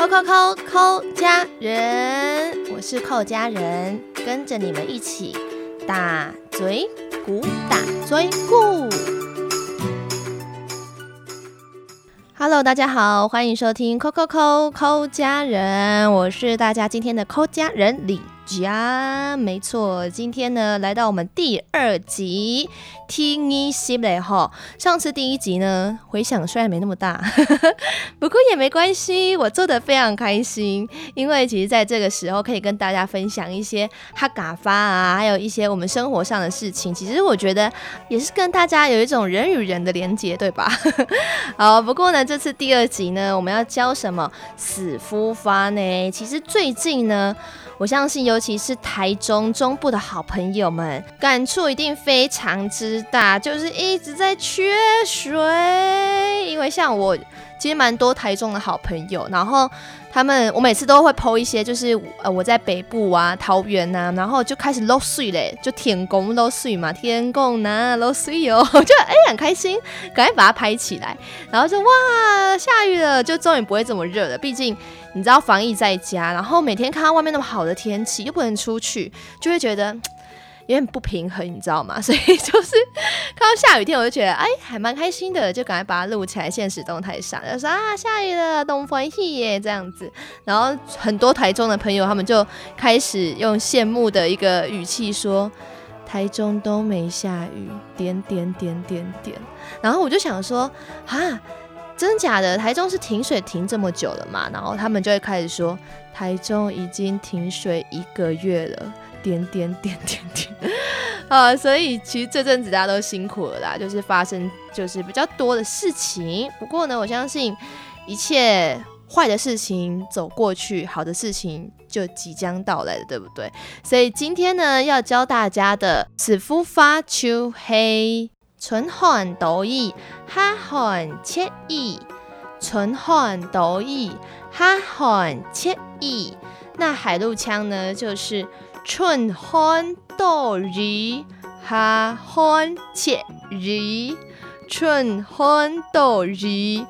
扣扣扣扣家人，我是扣家人，跟着你们一起打嘴鼓，打嘴鼓。Hello，大家好，欢迎收听扣扣扣扣家人，我是大家今天的扣家人李。呀，没错，今天呢来到我们第二集听一些嘞哈。上次第一集呢回响虽然没那么大，不过也没关系，我做的非常开心，因为其实在这个时候可以跟大家分享一些哈嘎发啊，还有一些我们生活上的事情。其实我觉得也是跟大家有一种人与人的连接，对吧？好，不过呢这次第二集呢我们要教什么死夫发呢？其实最近呢。我相信，尤其是台中中部的好朋友们，感触一定非常之大，就是一直在缺水。因为像我，其实蛮多台中的好朋友，然后。他们，我每次都会剖一些，就是呃我在北部啊，桃园呐，然后就开始漏水嘞，就天公漏水嘛，天公呐漏水哦，就哎很开心，赶快把它拍起来，然后就哇下雨了，就终于不会这么热了。毕竟你知道防疫在家，然后每天看到外面那么好的天气，又不能出去，就会觉得。有点不平衡，你知道吗？所以就是看到下雨天，我就觉得哎，还蛮开心的，就赶快把它录起来，现实动态上，就说啊，下雨了，东风喜耶这样子。然后很多台中的朋友，他们就开始用羡慕的一个语气说，台中都没下雨，点点点点点。然后我就想说，啊，真假的？台中是停水停这么久了嘛？然后他们就会开始说，台中已经停水一个月了。点点点点点啊！所以其实这阵子大家都辛苦了啦，就是发生就是比较多的事情。不过呢，我相信一切坏的事情走过去，好的事情就即将到来的，对不对？所以今天呢，要教大家的此夫发秋黑，春寒得意，哈寒惬意，春寒得意，哈寒惬意。那海陆腔呢，就是。春寒多雨，夏寒切日。春寒多雨，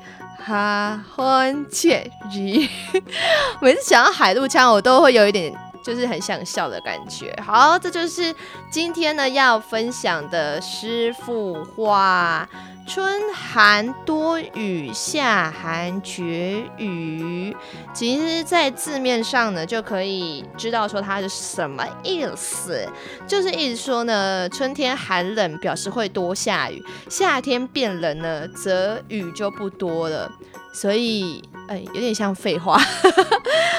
夏寒切日。每次想到海陆枪，我都会有一点。就是很想笑的感觉。好，这就是今天呢要分享的诗赋话：春寒多雨，夏寒绝雨。其实，在字面上呢，就可以知道说它是什么意思。就是意思说呢，春天寒冷，表示会多下雨；夏天变冷呢，则雨就不多了。所以，哎，有点像废话。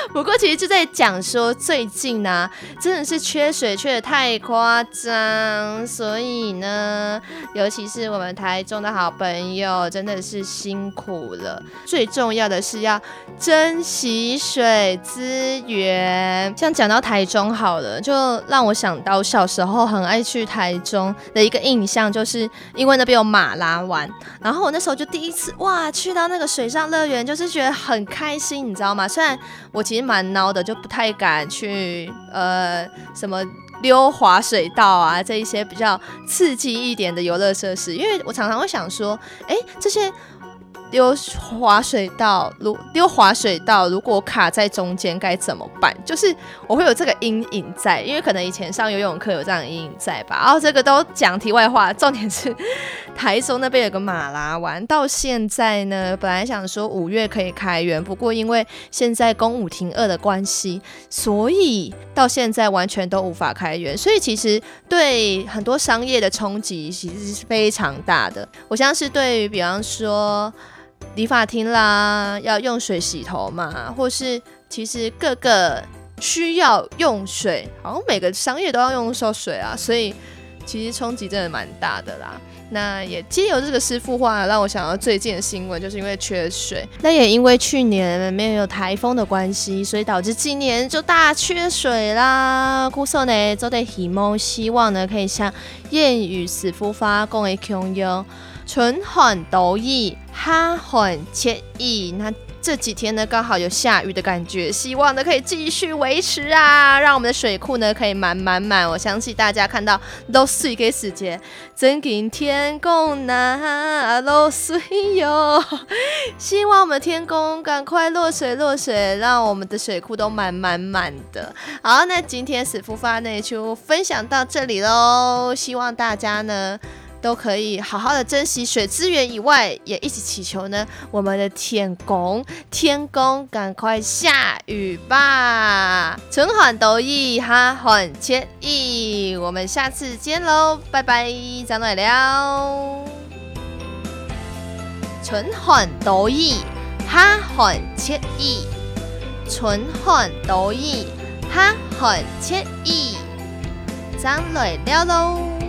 不过，其实就在讲说，最近呢，真的是缺水缺的太夸张。所以呢，尤其是我们台中的好朋友，真的是辛苦了。最重要的是要珍惜水资源。像讲到台中好了，就让我想到小时候很爱去台中的一个印象，就是因为那边有马拉湾。然后我那时候就第一次哇，去到那个水上乐园，就是觉得很开心，你知道吗？虽然我其实蛮孬的，就不太敢去呃什么溜滑水道啊这一些比较刺激一点的游乐设施，因为我常常会想说，哎，这些。溜滑水道，如溜滑水道，如果卡在中间该怎么办？就是我会有这个阴影在，因为可能以前上游泳课有这样的阴影在吧。然后这个都讲题外话，重点是台中那边有个马拉湾，到现在呢，本来想说五月可以开园，不过因为现在公五停二的关系，所以到现在完全都无法开园。所以其实对很多商业的冲击其实是非常大的。我像是对于比方说。理发厅啦，要用水洗头嘛，或是其实各个需要用水，好像每个商业都要用到水啊，所以其实冲击真的蛮大的啦。那也借由这个师傅话，让我想到最近的新闻，就是因为缺水，那也因为去年没有台风的关系，所以导致今年就大缺水啦。故说呢，都得希望希望呢，可以像谚语师傅发讲的同样。春寒得意，夏寒切意。那这几天呢刚好有下雨的感觉，希望呢可以继续维持啊，让我们的水库呢可以满满满。我相信大家看到都水给时间，真给天公拿落水哟。希望我们天公赶快落水落水，让我们的水库都满满满的。好，那今天史夫发内就分享到这里喽，希望大家呢。都可以好好的珍惜水资源以外，也一起祈求呢，我们的天公天公赶快下雨吧，春环得意哈，欢千意，我们下次见喽，拜拜，再来了。春环得意哈，欢千意，春环得意哈，欢千意，再来了喽。